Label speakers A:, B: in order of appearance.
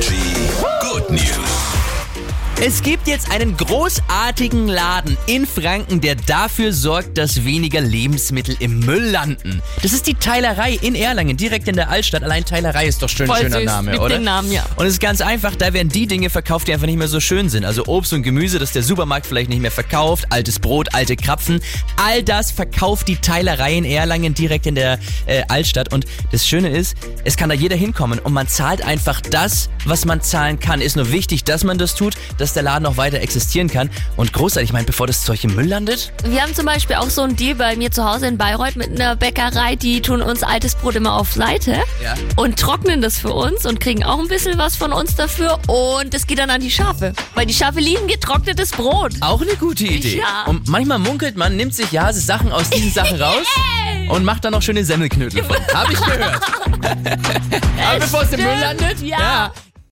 A: energy. Woo!
B: Es gibt jetzt einen großartigen Laden in Franken, der dafür sorgt, dass weniger Lebensmittel im Müll landen. Das ist die Teilerei in Erlangen, direkt in der Altstadt. Allein Teilerei ist doch schön,
C: Voll
B: schöner
C: süß.
B: Name,
C: Mit
B: oder?
C: dem Namen, ja.
B: Und es ist ganz einfach, da werden die Dinge verkauft, die einfach nicht mehr so schön sind. Also Obst und Gemüse, das der Supermarkt vielleicht nicht mehr verkauft, altes Brot, alte Krapfen. All das verkauft die Teilerei in Erlangen direkt in der äh, Altstadt. Und das Schöne ist, es kann da jeder hinkommen und man zahlt einfach das, was man zahlen kann. Ist nur wichtig, dass man das tut, dass der Laden auch weiter existieren kann. Und großartig, ich meine, bevor das Zeug im Müll landet,
C: Wir haben zum Beispiel auch so einen Deal bei mir zu Hause in Bayreuth mit einer Bäckerei, die tun uns altes Brot immer auf Seite
B: Ja.
C: und trocknen das für uns und kriegen auch ein bisschen was von uns dafür und das geht dann an die Schafe. Weil die Schafe lieben getrocknetes Brot.
B: auch eine gute Idee.
C: Ja.
B: Und manchmal munkelt man, nimmt sich ja Sachen aus diesen Sachen raus und macht dann noch schöne Semmelknödel von. Hab ich gehört. Aber bevor es im Müll landet,
C: ja.